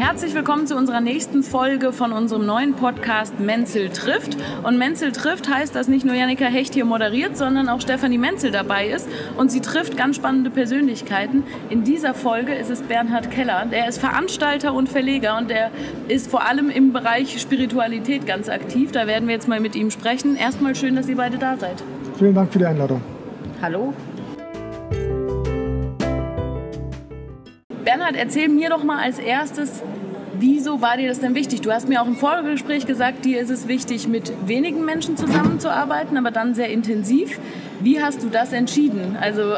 Herzlich willkommen zu unserer nächsten Folge von unserem neuen Podcast Menzel trifft. Und Menzel trifft heißt, dass nicht nur Janika Hecht hier moderiert, sondern auch Stefanie Menzel dabei ist. Und sie trifft ganz spannende Persönlichkeiten. In dieser Folge ist es Bernhard Keller. Der ist Veranstalter und Verleger und der ist vor allem im Bereich Spiritualität ganz aktiv. Da werden wir jetzt mal mit ihm sprechen. Erstmal schön, dass ihr beide da seid. Vielen Dank für die Einladung. Hallo. Bernhard, erzähl mir doch mal als erstes, wieso war dir das denn wichtig? Du hast mir auch im Vorgespräch gesagt, dir ist es wichtig, mit wenigen Menschen zusammenzuarbeiten, aber dann sehr intensiv. Wie hast du das entschieden? Also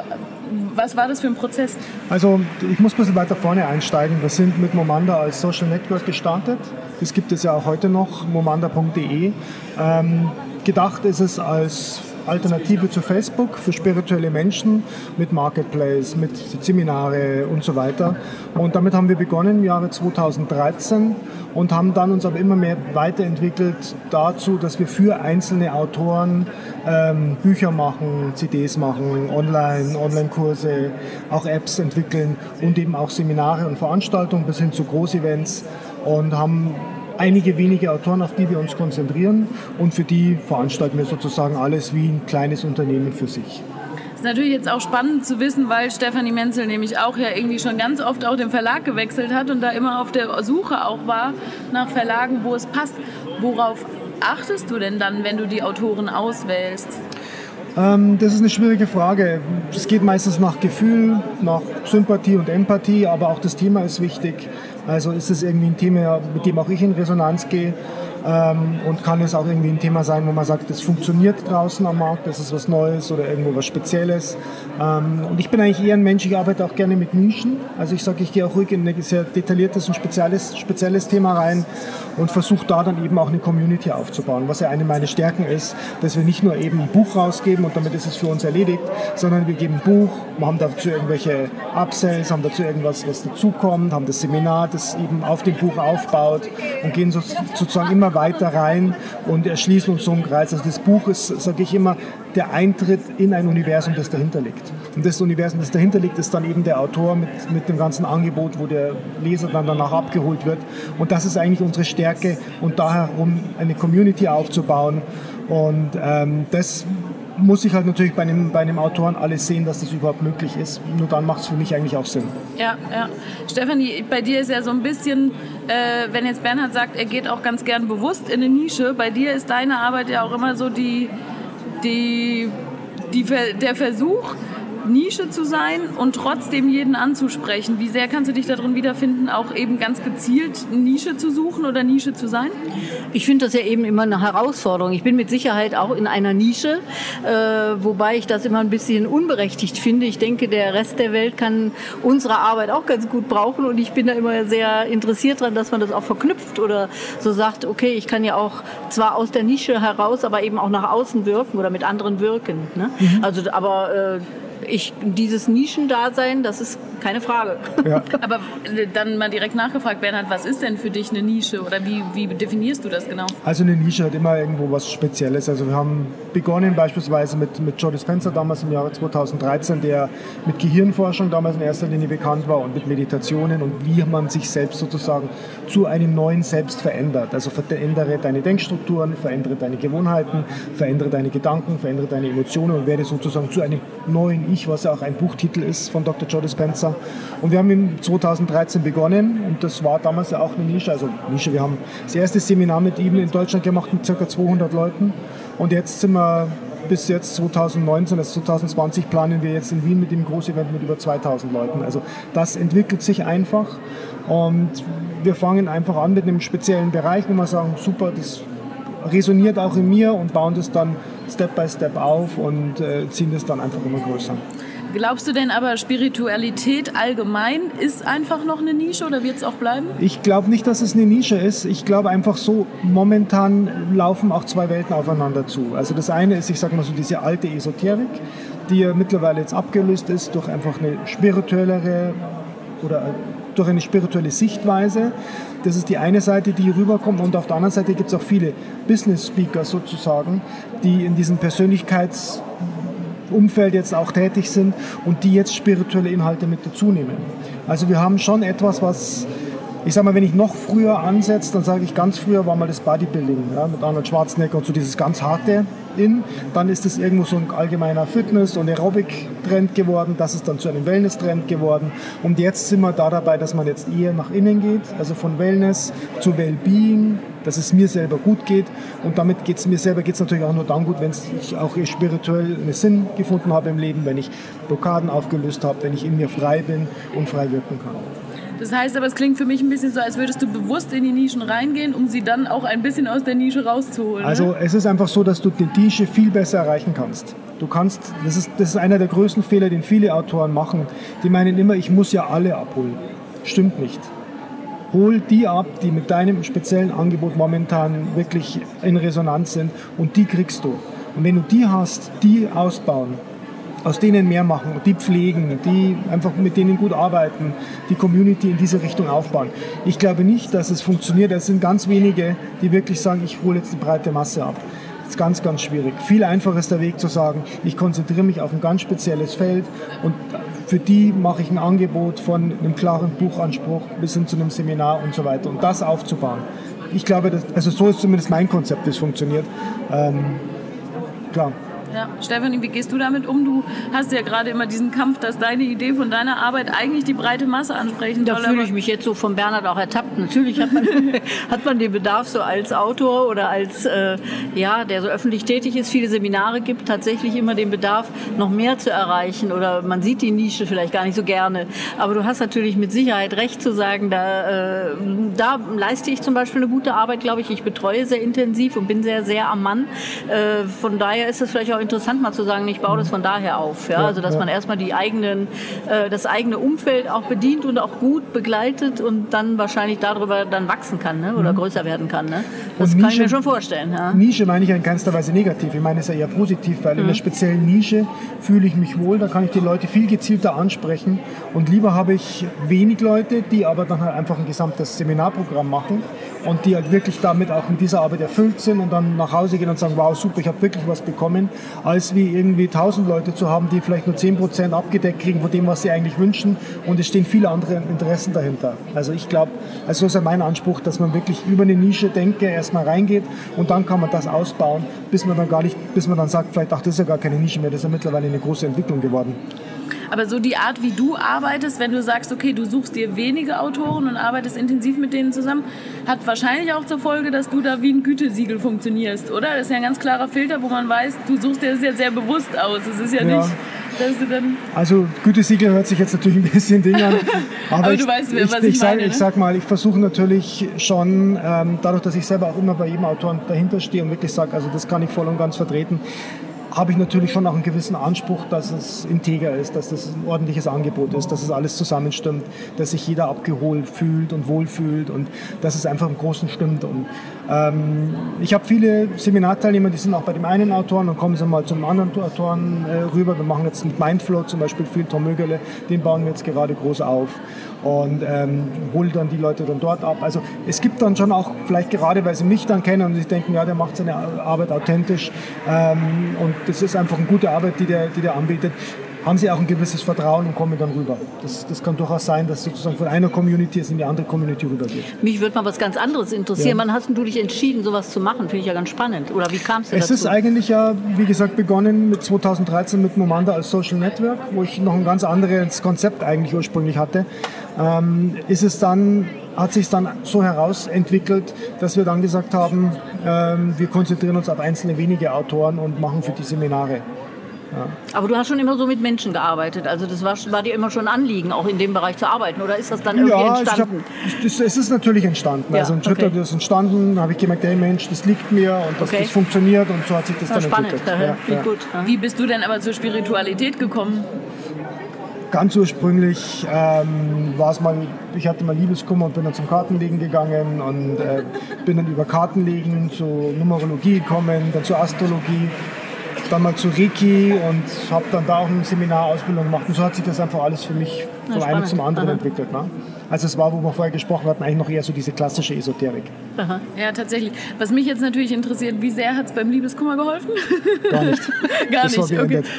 was war das für ein Prozess? Also ich muss ein bisschen weiter vorne einsteigen. Wir sind mit Momanda als Social Network gestartet. Das gibt es ja auch heute noch, momanda.de. Ähm, gedacht ist es als Alternative zu Facebook für spirituelle Menschen mit Marketplace, mit Seminare und so weiter. Und damit haben wir begonnen im Jahre 2013 und haben dann uns aber immer mehr weiterentwickelt dazu, dass wir für einzelne Autoren ähm, Bücher machen, CDs machen, online, Online-Kurse, auch Apps entwickeln und eben auch Seminare und Veranstaltungen bis hin zu Großevents und haben einige wenige Autoren, auf die wir uns konzentrieren und für die veranstalten wir sozusagen alles wie ein kleines Unternehmen für sich. Ist natürlich jetzt auch spannend zu wissen, weil Stefanie Menzel nämlich auch ja irgendwie schon ganz oft auch den Verlag gewechselt hat und da immer auf der Suche auch war nach Verlagen, wo es passt. Worauf achtest du denn dann, wenn du die Autoren auswählst? Ähm, das ist eine schwierige Frage. Es geht meistens nach Gefühl, nach Sympathie und Empathie, aber auch das Thema ist wichtig. Also ist es irgendwie ein Thema, mit dem auch ich in Resonanz gehe ähm, und kann es auch irgendwie ein Thema sein, wo man sagt, das funktioniert draußen am Markt, das ist was Neues oder irgendwo was Spezielles. Ähm, und ich bin eigentlich eher ein Mensch, ich arbeite auch gerne mit Nischen. Also ich sage, ich gehe auch ruhig in ein sehr detailliertes und spezielles, spezielles Thema rein und versuche da dann eben auch eine Community aufzubauen, was ja eine meiner Stärken ist, dass wir nicht nur eben ein Buch rausgeben und damit ist es für uns erledigt, sondern wir geben ein Buch, wir haben dazu irgendwelche Upsells, haben dazu irgendwas, was dazukommt, haben das Seminar, das eben auf dem Buch aufbaut und gehen sozusagen immer weiter rein und erschließen uns so einen Kreis. Also das Buch ist, sage ich immer, der Eintritt in ein Universum, das dahinter liegt. Und das Universum, das dahinter liegt, ist dann eben der Autor mit, mit dem ganzen Angebot, wo der Leser dann danach abgeholt wird. Und das ist eigentlich unsere Stärke und da herum eine Community aufzubauen. Und ähm, das muss ich halt natürlich bei einem, bei einem Autoren alles sehen, dass das überhaupt möglich ist. Nur dann macht es für mich eigentlich auch Sinn. Ja, ja. Stefanie, bei dir ist ja so ein bisschen, äh, wenn jetzt Bernhard sagt, er geht auch ganz gern bewusst in eine Nische, bei dir ist deine Arbeit ja auch immer so die, die, die, der Versuch, Nische zu sein und trotzdem jeden anzusprechen. Wie sehr kannst du dich darin wiederfinden, auch eben ganz gezielt Nische zu suchen oder Nische zu sein? Ich finde das ja eben immer eine Herausforderung. Ich bin mit Sicherheit auch in einer Nische, äh, wobei ich das immer ein bisschen unberechtigt finde. Ich denke, der Rest der Welt kann unsere Arbeit auch ganz gut brauchen und ich bin da immer sehr interessiert daran, dass man das auch verknüpft oder so sagt, okay, ich kann ja auch zwar aus der Nische heraus, aber eben auch nach außen wirken oder mit anderen wirken. Ne? Mhm. Also, aber äh, ich, dieses Nischendasein, das ist keine Frage. Ja. Aber äh, dann mal direkt nachgefragt, Bernhard, was ist denn für dich eine Nische oder wie, wie definierst du das genau? Also eine Nische hat immer irgendwo was Spezielles. Also wir haben begonnen beispielsweise mit, mit Joe Dispenza damals im Jahre 2013, der mit Gehirnforschung damals in erster Linie bekannt war und mit Meditationen und wie man sich selbst sozusagen zu einem neuen Selbst verändert. Also verändere deine Denkstrukturen, verändere deine Gewohnheiten, verändere deine Gedanken, verändere deine Emotionen und werde sozusagen zu einem neuen Ich, was ja auch ein Buchtitel ist von Dr. Joe Dispenza. Und wir haben in 2013 begonnen und das war damals ja auch eine Nische. Also Nische, wir haben das erste Seminar mit ihm in Deutschland gemacht mit ca. 200 Leuten und jetzt sind wir bis jetzt 2019, also 2020 planen wir jetzt in Wien mit dem Großevent mit über 2000 Leuten. Also das entwickelt sich einfach und wir fangen einfach an mit einem speziellen Bereich, wo wir sagen, super, das resoniert auch in mir und bauen das dann Step by Step auf und äh, ziehen das dann einfach immer größer. Glaubst du denn aber, Spiritualität allgemein ist einfach noch eine Nische oder wird es auch bleiben? Ich glaube nicht, dass es eine Nische ist. Ich glaube einfach so, momentan laufen auch zwei Welten aufeinander zu. Also das eine ist, ich sage mal so, diese alte Esoterik, die ja mittlerweile jetzt abgelöst ist durch einfach eine spirituellere oder durch eine spirituelle Sichtweise. Das ist die eine Seite, die rüberkommt. Und auf der anderen Seite gibt es auch viele Business-Speaker sozusagen, die in diesem Persönlichkeitsumfeld jetzt auch tätig sind und die jetzt spirituelle Inhalte mit dazu nehmen. Also wir haben schon etwas, was ich sag mal, wenn ich noch früher ansetze, dann sage ich, ganz früher war mal das Bodybuilding ja, mit Arnold Schwarzenegger und so dieses ganz harte in. Dann ist es irgendwo so ein allgemeiner Fitness- und Aerobic-Trend geworden. Das ist dann zu einem Wellness-Trend geworden. Und jetzt sind wir da dabei, dass man jetzt eher nach innen geht, also von Wellness zu Wellbeing, dass es mir selber gut geht. Und damit geht es mir selber geht's natürlich auch nur dann gut, wenn ich auch spirituell einen Sinn gefunden habe im Leben, wenn ich Blockaden aufgelöst habe, wenn ich in mir frei bin und frei wirken kann. Das heißt aber, es klingt für mich ein bisschen so, als würdest du bewusst in die Nischen reingehen, um sie dann auch ein bisschen aus der Nische rauszuholen. Also ne? es ist einfach so, dass du die Nische viel besser erreichen kannst. Du kannst, das ist, das ist einer der größten Fehler, den viele Autoren machen. Die meinen immer, ich muss ja alle abholen. Stimmt nicht. Hol die ab, die mit deinem speziellen Angebot momentan wirklich in Resonanz sind und die kriegst du. Und wenn du die hast, die ausbauen, aus denen mehr machen, die pflegen, die einfach mit denen gut arbeiten, die Community in diese Richtung aufbauen. Ich glaube nicht, dass es funktioniert. Es sind ganz wenige, die wirklich sagen, ich hole jetzt die breite Masse ab. Das ist ganz, ganz schwierig. Viel einfacher ist der Weg zu sagen, ich konzentriere mich auf ein ganz spezielles Feld und für die mache ich ein Angebot von einem klaren Buchanspruch bis hin zu einem Seminar und so weiter und das aufzubauen. Ich glaube, dass, also so ist zumindest mein Konzept, das funktioniert. Ähm, klar. Ja. Stefanie, wie gehst du damit um? Du hast ja gerade immer diesen Kampf, dass deine Idee von deiner Arbeit eigentlich die breite Masse ansprechen Da soll. fühle aber- ich mich jetzt so von Bernhard auch ertappt. Natürlich hat man, hat man den Bedarf so als Autor oder als, äh, ja, der so öffentlich tätig ist, viele Seminare gibt, tatsächlich immer den Bedarf, noch mehr zu erreichen oder man sieht die Nische vielleicht gar nicht so gerne. Aber du hast natürlich mit Sicherheit recht zu sagen, da, äh, da leiste ich zum Beispiel eine gute Arbeit, glaube ich. Ich betreue sehr intensiv und bin sehr, sehr am Mann. Äh, von daher ist es vielleicht auch interessant, mal zu sagen, ich baue das von daher auf. Ja? Also, dass man erstmal die eigenen, äh, das eigene Umfeld auch bedient und auch gut begleitet und dann wahrscheinlich darüber dann wachsen kann ne? oder größer werden kann. Ne? Das Und kann ich Nische- mir schon vorstellen. Ja? Nische meine ich ja in keinster Weise negativ. Ich meine es ja eher positiv, weil in einer speziellen Nische fühle ich mich wohl, da kann ich die Leute viel gezielter ansprechen. Und lieber habe ich wenig Leute, die aber dann halt einfach ein gesamtes Seminarprogramm machen und die halt wirklich damit auch mit dieser Arbeit erfüllt sind und dann nach Hause gehen und sagen, wow, super, ich habe wirklich was bekommen, als wie irgendwie tausend Leute zu haben, die vielleicht nur 10% abgedeckt kriegen von dem, was sie eigentlich wünschen und es stehen viele andere Interessen dahinter. Also ich glaube, also so ist ja mein Anspruch, dass man wirklich über eine Nische denke, erstmal reingeht und dann kann man das ausbauen, bis man dann gar nicht, bis man dann sagt, vielleicht, ach, das ist ja gar keine Nische mehr, das ist ja mittlerweile eine große Entwicklung geworden. Aber so die Art, wie du arbeitest, wenn du sagst, okay, du suchst dir wenige Autoren und arbeitest intensiv mit denen zusammen, hat wahrscheinlich auch zur Folge, dass du da wie ein Gütesiegel funktionierst, oder? Das ist ja ein ganz klarer Filter, wo man weiß, du suchst dir das ja sehr bewusst aus. Es ist ja, Ja. nicht, dass du dann... Also Gütesiegel hört sich jetzt natürlich ein bisschen Ding an. Aber, Aber ich, du weißt, ich, was ich sag, meine, Ich ne? sag mal, ich versuche natürlich schon, ähm, dadurch, dass ich selber auch immer bei jedem Autoren dahinter stehe und wirklich sage, also das kann ich voll und ganz vertreten, habe ich natürlich schon auch einen gewissen Anspruch, dass es integer ist, dass das ein ordentliches Angebot ist, dass es alles zusammenstimmt, dass sich jeder abgeholt fühlt und wohlfühlt und dass es einfach im Großen stimmt. Und ähm, ich habe viele Seminarteilnehmer, die sind auch bei dem einen Autoren, dann kommen sie mal zum anderen Autoren äh, rüber. Wir machen jetzt mit Mindflow zum Beispiel viel Tom Mögele, den bauen wir jetzt gerade groß auf und ähm, hole dann die Leute dann dort ab. Also es gibt dann schon auch, vielleicht gerade weil sie mich dann kennen und sich denken, ja, der macht seine Arbeit authentisch ähm, und das ist einfach eine gute Arbeit, die der, die der anbietet, haben sie auch ein gewisses Vertrauen und kommen dann rüber. Das, das kann durchaus sein, dass sozusagen von einer Community es in die andere Community rübergeht. Mich würde mal was ganz anderes interessieren. Ja. Wann hast du dich entschieden, sowas zu machen? Finde ich ja ganz spannend. Oder wie du Es dazu? ist eigentlich ja, wie gesagt, begonnen mit 2013 mit Momanda als Social Network, wo ich noch ein ganz anderes Konzept eigentlich ursprünglich hatte. Ähm, ist es dann, hat sich dann so herausentwickelt, dass wir dann gesagt haben, ähm, wir konzentrieren uns auf einzelne wenige Autoren und machen für die Seminare. Aber du hast schon immer so mit Menschen gearbeitet. Also das war, war dir immer schon ein Anliegen, auch in dem Bereich zu arbeiten. Oder ist das dann irgendwie Ja, ich hab, entstanden? das, es ist natürlich entstanden. Ja, also ein Schritt okay. ist entstanden, da habe ich gemerkt, hey Mensch, das liegt mir und das, Okay. das funktioniert und so hat sich das Ja, dann spannend. entwickelt. Ja, Ja, ja. gut. Ja. Wie bist du denn aber zur Spiritualität gekommen? Ganz ursprünglich ähm, war es mal, ich hatte mal Liebeskummer und bin dann zum Kartenlegen gegangen und äh, bin dann über Kartenlegen zur Numerologie gekommen, dann zur Astrologie, dann mal zu Reiki und habe dann da auch eine Seminarausbildung gemacht und so hat sich das einfach alles für mich vom einen spannend. zum anderen Aha. entwickelt. Ne? Also es war, wo wir vorher gesprochen hatten, eigentlich noch eher so diese klassische Esoterik. Ja, tatsächlich. Was mich jetzt natürlich interessiert, wie sehr hat es beim Liebeskummer geholfen? Gar nicht. Gar das war nicht, okay. beendet.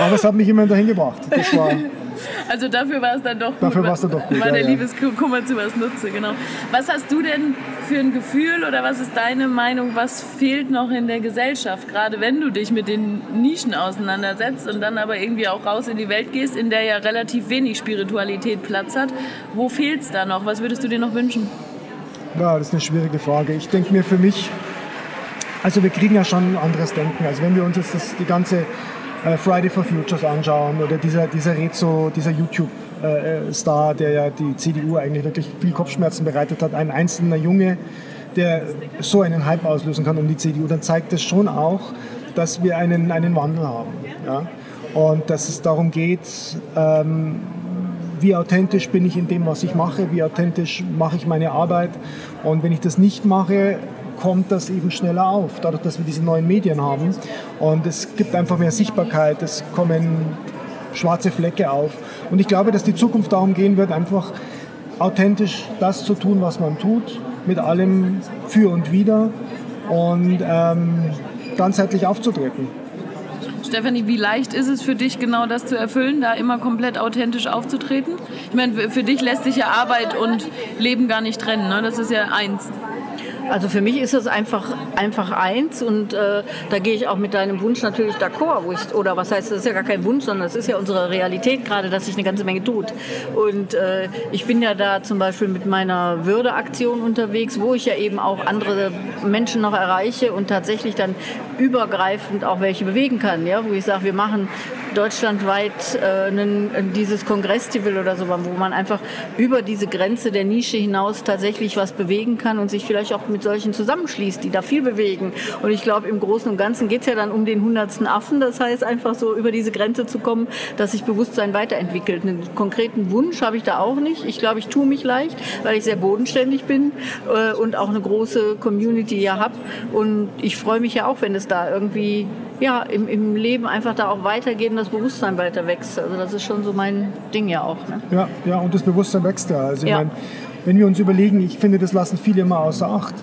Aber es hat mich immerhin dahin gebracht. Das war, Also dafür war es dann doch gut. Dafür war es dann doch gut. War der ja. Liebeskummer zu was nutze, genau. Was hast du denn für ein Gefühl oder was ist deine Meinung, was fehlt noch in der Gesellschaft, gerade wenn du dich mit den Nischen auseinandersetzt und dann aber irgendwie auch raus in die Welt gehst, in der ja relativ wenig Spiritualität Platz hat. Wo fehlt es da noch? Was würdest du dir noch wünschen? Ja, das ist eine schwierige Frage. Ich denke mir für mich, also wir kriegen ja schon ein anderes Denken. Also wenn wir uns jetzt das, die ganze Friday for Futures anschauen oder dieser, dieser Rezo, dieser YouTube-Star, der ja die CDU eigentlich wirklich viel Kopfschmerzen bereitet hat, ein einzelner Junge, der so einen Hype auslösen kann um die CDU, dann zeigt das schon auch, dass wir einen, einen Wandel haben. Ja? Und dass es darum geht, ähm, wie authentisch bin ich in dem, was ich mache, wie authentisch mache ich meine Arbeit. Und wenn ich das nicht mache, kommt das eben schneller auf, dadurch, dass wir diese neuen Medien haben. Und es gibt einfach mehr Sichtbarkeit, es kommen schwarze Flecke auf. Und ich glaube, dass die Zukunft darum gehen wird, einfach authentisch das zu tun, was man tut, mit allem für und wider und ähm, ganzheitlich aufzutreten. Stefanie, wie leicht ist es für dich, genau das zu erfüllen, da immer komplett authentisch aufzutreten? Ich meine, für dich lässt sich ja Arbeit und Leben gar nicht trennen, ne? das ist ja eins. Also für mich ist es einfach, einfach eins und äh, da gehe ich auch mit deinem Wunsch natürlich d'accord. Oder was heißt, das ist ja gar kein Wunsch, sondern es ist ja unsere Realität gerade, dass sich eine ganze Menge tut. Und äh, ich bin ja da zum Beispiel mit meiner Würdeaktion unterwegs, wo ich ja eben auch andere Menschen noch erreiche und tatsächlich dann übergreifend auch welche bewegen kann. Ja? Wo ich sage, wir machen deutschlandweit äh, einen, dieses Kongressival oder so, wo man einfach über diese Grenze der Nische hinaus tatsächlich was bewegen kann und sich vielleicht auch mit solchen zusammenschließt, die da viel bewegen. Und ich glaube, im Großen und Ganzen geht es ja dann um den hundertsten Affen. Das heißt, einfach so über diese Grenze zu kommen, dass sich Bewusstsein weiterentwickelt. Einen konkreten Wunsch habe ich da auch nicht. Ich glaube, ich tue mich leicht, weil ich sehr bodenständig bin äh, und auch eine große Community ja habe. Und ich freue mich ja auch, wenn es da irgendwie ja, im, im Leben einfach da auch weitergeht und das Bewusstsein weiter wächst. Also das ist schon so mein Ding ja auch. Ne? Ja, ja, und das Bewusstsein wächst ja. Also ich Ja. meine, wenn wir uns überlegen, ich finde, das lassen viele immer außer Acht.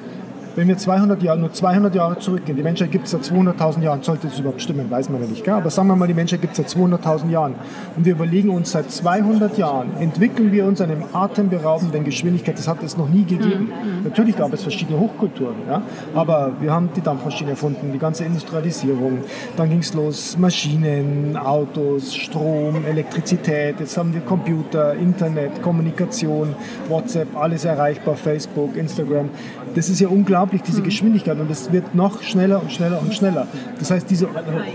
Wenn wir 200 Jahre, nur 200 Jahre zurückgehen, die Menschheit gibt es seit 200.000 Jahren, sollte das überhaupt stimmen, weiß man ja nicht, gell? aber sagen wir mal, die Menschheit gibt es seit 200.000 Jahren und wir überlegen uns, seit 200 Jahren entwickeln wir uns eine atemberaubenden Geschwindigkeit, das hat es noch nie gegeben. Natürlich gab es verschiedene Hochkulturen, ja? aber wir haben die Dampfmaschine erfunden, die ganze Industrialisierung, dann ging es los, Maschinen, Autos, Strom, Elektrizität, jetzt haben wir Computer, Internet, Kommunikation, WhatsApp, alles erreichbar, Facebook, Instagram. Das ist ja unglaublich, diese Geschwindigkeit und es wird noch schneller und schneller und schneller. Das heißt, dieser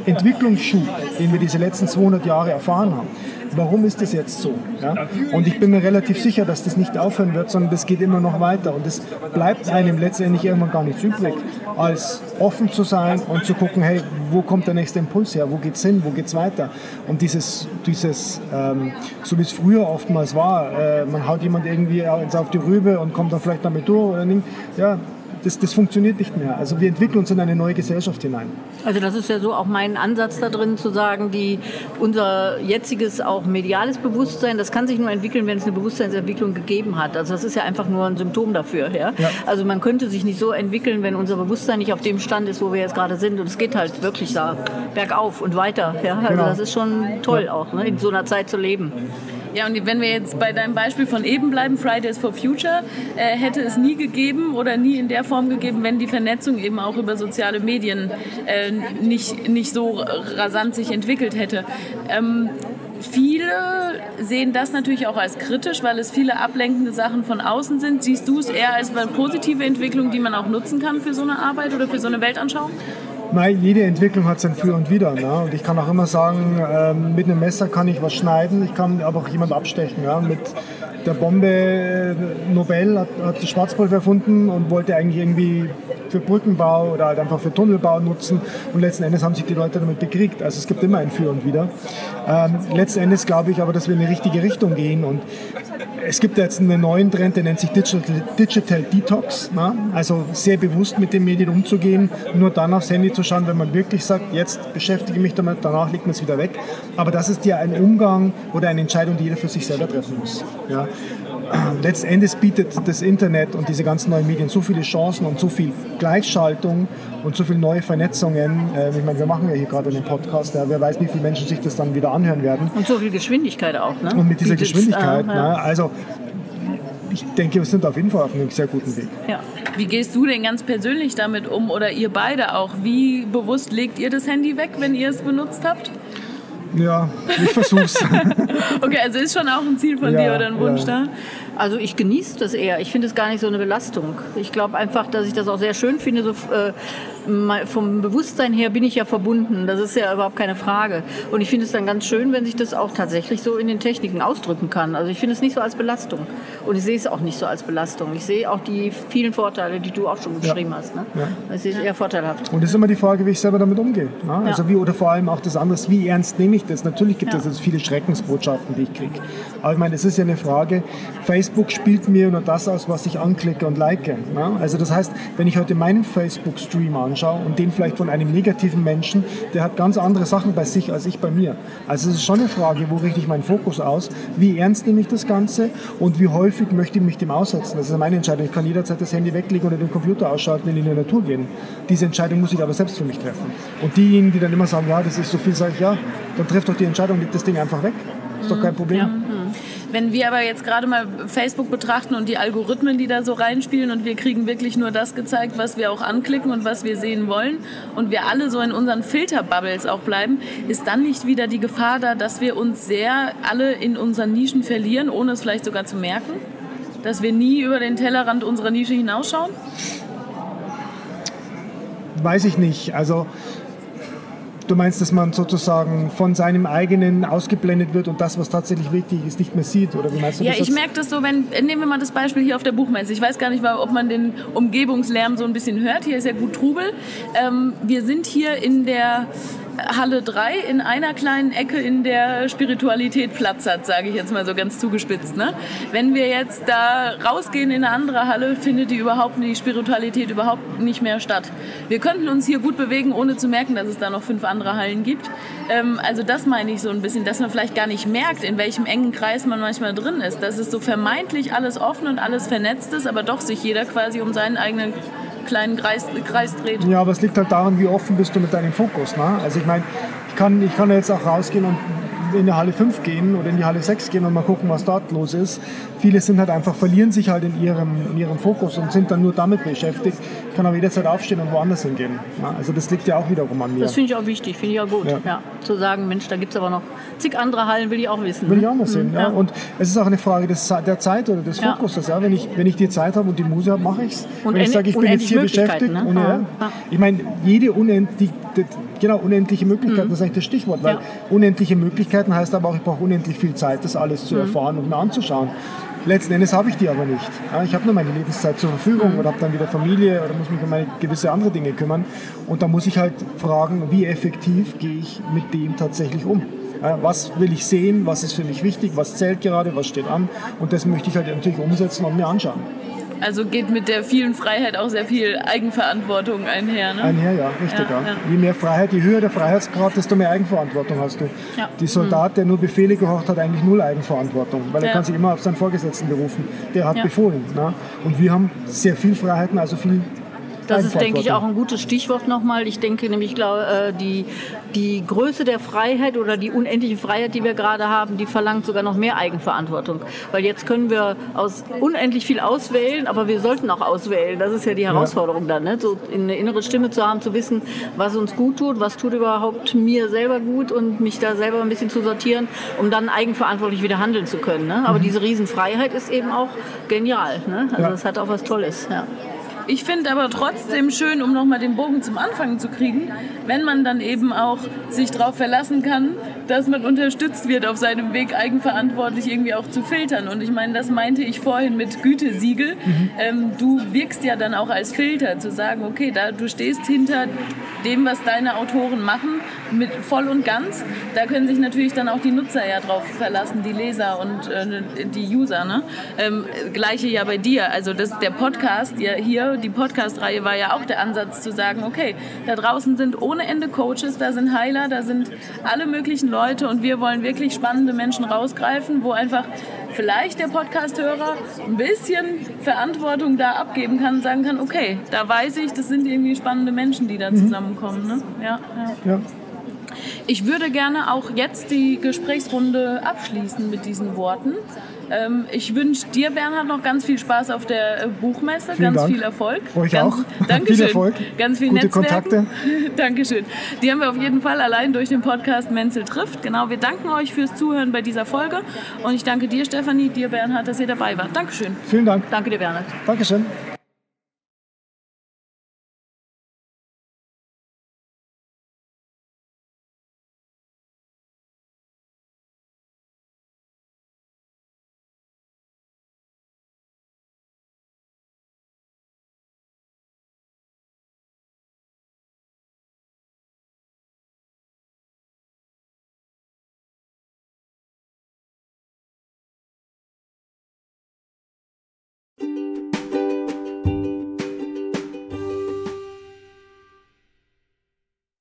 Entwicklungsschub, den wir diese letzten 200 Jahre erfahren haben, warum ist das jetzt so? Ja? Und ich bin mir relativ sicher, dass das nicht aufhören wird, sondern das geht immer noch weiter und es bleibt einem letztendlich irgendwann gar nichts übrig, als offen zu sein und zu gucken, hey, wo kommt der nächste Impuls her, wo geht's hin, wo geht's weiter? Und dieses, dieses ähm, so wie es früher oftmals war, äh, man haut jemand irgendwie auf die Rübe und kommt dann vielleicht damit durch oder nicht, ja, das, das funktioniert nicht mehr. Also wir entwickeln uns in eine neue Gesellschaft hinein. Also das ist ja so auch mein Ansatz da drin zu sagen, die, unser jetziges auch mediales Bewusstsein, das kann sich nur entwickeln, wenn es eine Bewusstseinsentwicklung gegeben hat. Also das ist ja einfach nur ein Symptom dafür. Ja? Ja. Also man könnte sich nicht so entwickeln, wenn unser Bewusstsein nicht auf dem Stand ist, wo wir jetzt gerade sind. Und es geht halt wirklich da bergauf und weiter. Ja? Also Genau. das ist schon toll auch, ne? in so einer Zeit zu leben. Ja, und wenn wir jetzt bei deinem Beispiel von eben bleiben, Fridays for Future, äh, hätte es nie gegeben oder nie in der Form gegeben, wenn die Vernetzung eben auch über soziale Medien äh, nicht, nicht so rasant sich entwickelt hätte. Ähm, Viele sehen das natürlich auch als kritisch, weil es viele ablenkende Sachen von außen sind. Siehst du es eher als eine positive Entwicklung, die man auch nutzen kann für so eine Arbeit oder für so eine Weltanschauung? Nein, jede Entwicklung hat sein Für und Wider. Ne? Und ich kann auch immer sagen, ähm, mit einem Messer kann ich was schneiden, ich kann aber auch jemand abstechen. Ja? Mit der Bombe äh, Nobel hat, hat das Schwarzpulver erfunden und wollte eigentlich irgendwie für Brückenbau oder halt einfach für Tunnelbau nutzen. Und letzten Endes haben sich die Leute damit bekriegt. Also es gibt immer ein Für und Wider. Ähm, letzten Endes glaube ich aber, dass wir in die richtige Richtung gehen. Und es gibt jetzt einen neuen Trend, der nennt sich Digital, Digital Detox. Ne? Also sehr bewusst mit den Medien umzugehen, nur dann aufs Handy zu schauen, wenn man wirklich sagt, jetzt beschäftige ich mich damit, danach legt man es wieder weg. Aber das ist ja ein Umgang oder eine Entscheidung, die jeder für sich selber treffen muss. Ja? Letztendlich bietet das Internet und diese ganzen neuen Medien so viele Chancen und so viel Gleichschaltung und so viele neue Vernetzungen. Äh, ich meine, wir machen ja hier gerade einen Podcast, ja, wer weiß, wie viele Menschen sich das dann wieder anhören werden. Und so viel Geschwindigkeit auch, ne? Und mit dieser Bietet's, Geschwindigkeit, äh, ja. ne? also ich denke, wir sind auf jeden Fall auf einem sehr guten Weg. Ja. Wie gehst du denn ganz persönlich damit um oder ihr beide auch? Wie bewusst legt ihr das Handy weg, wenn ihr es benutzt habt? Ja, ich versuch's. okay, also ist schon auch ein Ziel von ja, dir oder ein Wunsch ja. da? Also ich genieße das eher. Ich finde es gar nicht so eine Belastung. Ich glaube einfach, dass ich das auch sehr schön finde, so äh, vom Bewusstsein her bin ich ja verbunden. Das ist ja überhaupt keine Frage. Und ich finde es dann ganz schön, wenn sich das auch tatsächlich so in den Techniken ausdrücken kann. Also ich finde es nicht so als Belastung. Und ich sehe es auch nicht so als Belastung. Ich sehe auch die vielen Vorteile, die du auch schon beschrieben ja. hast. Ne? Ja. Ich sehe es eher vorteilhaft. Und es ist immer die Frage, wie ich selber damit umgehe. Ne? Also ja. wie, oder vor allem auch das andere, wie ernst nehme ich das? Natürlich gibt es jetzt viele Schreckensbotschaften, die ich kriege. Aber ich meine, es ist ja eine Frage, Facebook spielt mir nur das aus, was ich anklicke und like. Ne? Also das heißt, wenn ich heute meinen Facebook-Stream anschaue, anschaue und den vielleicht von einem negativen Menschen, der hat ganz andere Sachen bei sich als ich bei mir. Also es ist schon eine Frage, wo richte ich meinen Fokus aus, wie ernst nehme ich das Ganze und wie häufig möchte ich mich dem aussetzen. Das ist meine Entscheidung. Ich kann jederzeit das Handy weglegen oder den Computer ausschalten und in die Natur gehen. Diese Entscheidung muss ich aber selbst für mich treffen. Und diejenigen, die dann immer sagen, ja, das ist so viel, sage ich, ja, dann trifft doch die Entscheidung, leg das Ding einfach weg. Ist doch kein Problem. Ja. Wenn wir aber jetzt gerade mal Facebook betrachten und die Algorithmen, die da so reinspielen und wir kriegen wirklich nur das gezeigt, was wir auch anklicken und was wir sehen wollen und wir alle so in unseren Filterbubbles auch bleiben, ist dann nicht wieder die Gefahr da, dass wir uns sehr alle in unseren Nischen verlieren, ohne es vielleicht sogar zu merken? Dass wir nie über den Tellerrand unserer Nische hinausschauen? Weiß ich nicht. Also Du meinst, dass man sozusagen von seinem eigenen ausgeblendet wird und das, was tatsächlich wichtig ist, nicht mehr sieht? Oder wie meinst du ja, das? Ja, ich merke das so, wenn, nehmen wir mal das Beispiel hier auf der Buchmesse. Ich weiß gar nicht, ob man den Umgebungslärm so ein bisschen hört. Hier ist ja gut Trubel. Ähm, wir sind hier in der Halle 3 in einer kleinen Ecke in der Spiritualität Platz hat, sage ich jetzt mal so ganz zugespitzt. Ne? Wenn wir jetzt da rausgehen in eine andere Halle, findet die überhaupt die Spiritualität überhaupt nicht mehr statt. Wir könnten uns hier gut bewegen, ohne zu merken, dass es da noch fünf andere Hallen gibt. Ähm, also das meine ich so ein bisschen, dass man vielleicht gar nicht merkt, in welchem engen Kreis man manchmal drin ist. Dass es so vermeintlich alles offen und alles vernetzt ist, aber doch sich jeder quasi um seinen eigenen kleinen Kreis, Kreis dreht. Ja, aber es liegt halt daran, wie offen bist du mit deinem Fokus. Ne? Also ich meine, ich kann, ich kann jetzt auch rausgehen und in die Halle 5 gehen oder in die Halle 6 gehen und mal gucken, was dort los ist. Viele sind halt einfach, verlieren sich halt in ihrem, in ihrem Fokus und sind dann nur damit beschäftigt. Ich kann aber jederzeit aufstehen und woanders hingehen. Also das liegt ja auch wiederum an mir. Das finde ich auch wichtig, finde ich auch gut. Ja. ja. Zu sagen, Mensch, da gibt es aber noch zig andere Hallen, will ich auch wissen. Will ich auch mal sehen, mhm. ja. Und es ist auch eine Frage des, der Zeit oder des Fokuses. Ja. Wenn, ich, wenn ich die Zeit habe und die Muse habe, mache ich es. Wenn ich sage, ich bin jetzt hier beschäftigt. Ne? Und, ja. Ich meine, jede unendlich, genau, unendliche Möglichkeiten, mhm. das ist eigentlich das Stichwort, weil unendliche Möglichkeiten heißt aber auch, ich brauche unendlich viel Zeit, das alles zu mhm. erfahren und mir anzuschauen. Letzten Endes habe ich die aber nicht. ich habe nur meine Lebenszeit zur Verfügung mhm. oder habe dann wieder Familie oder muss mich um meine gewisse andere Dinge kümmern. Und da muss ich halt fragen, wie effektiv gehe ich mit dem tatsächlich um. Was will ich sehen, was ist für mich wichtig, was zählt gerade, was steht an. Und das möchte ich halt natürlich umsetzen und mir anschauen. Also geht mit der vielen Freiheit auch sehr viel Eigenverantwortung einher. Ne? Einher, ja, richtig. Ja, ja. Je mehr Freiheit, je höher der Freiheitsgrad, desto mehr Eigenverantwortung hast du. Ja. Die Soldat, der nur Befehle gehorcht hat, eigentlich null Eigenverantwortung, weil er kann sich immer auf seinen Vorgesetzten berufen. Der hat befohlen. Ne? Und wir haben sehr viel Freiheiten, also viel das ist, denke ich, auch ein gutes Stichwort nochmal. Ich denke nämlich, glaube, äh, die, die Größe der Freiheit oder die unendliche Freiheit, die wir gerade haben, die verlangt sogar noch mehr Eigenverantwortung. Weil jetzt können wir aus unendlich viel auswählen, aber wir sollten auch auswählen. Das ist ja die Herausforderung dann, ne? so eine innere Stimme zu haben, zu wissen, was uns gut tut, was tut überhaupt mir selber gut und mich da selber ein bisschen zu sortieren, um dann eigenverantwortlich wieder handeln zu können. Ne? Aber mhm. diese Riesenfreiheit ist eben auch genial. Ne? Also ja. hat auch was Tolles. Ja. Ich finde aber trotzdem schön, um nochmal den Bogen zum Anfang zu kriegen, wenn man dann eben auch sich darauf verlassen kann, dass man unterstützt wird auf seinem Weg, eigenverantwortlich irgendwie auch zu filtern. Und ich meine, das meinte ich vorhin mit Gütesiegel. Mhm. Ähm, du wirkst ja dann auch als Filter, zu sagen, okay, da, du stehst hinter dem, was deine Autoren machen, mit voll und ganz. Da können sich natürlich dann auch die Nutzer ja drauf verlassen, die Leser und äh, die User. Ne? Ähm, Gleiche ja bei dir. Also das, der Podcast ja hier Die Podcast-Reihe war ja auch der Ansatz zu sagen, okay, da draußen sind ohne Ende Coaches, da sind Heiler, da sind alle möglichen Leute und wir wollen wirklich spannende Menschen rausgreifen, wo einfach vielleicht der Podcast-Hörer ein bisschen Verantwortung da abgeben kann und sagen kann, okay, da weiß ich, das sind irgendwie spannende Menschen, die da mhm. zusammenkommen. Ne? Ja, ja. ja. Ich würde gerne auch jetzt die Gesprächsrunde abschließen mit diesen Worten. Ähm, ich wünsche dir, Bernhard, noch ganz viel Spaß auf der äh, Buchmesse, Vielen ganz Dank. viel Erfolg. Euch ganz, auch. Dankeschön. Viel Erfolg. Ganz viel Gute Netzwerken. Kontakte. Dankeschön. Die haben wir auf jeden Fall allein durch den Podcast Menzel trifft. Genau, wir danken euch fürs Zuhören bei dieser Folge und ich danke dir, Stefanie, dir, Bernhard, dass ihr dabei wart. Dankeschön. Vielen Dank. Danke dir, Bernhard. Dankeschön.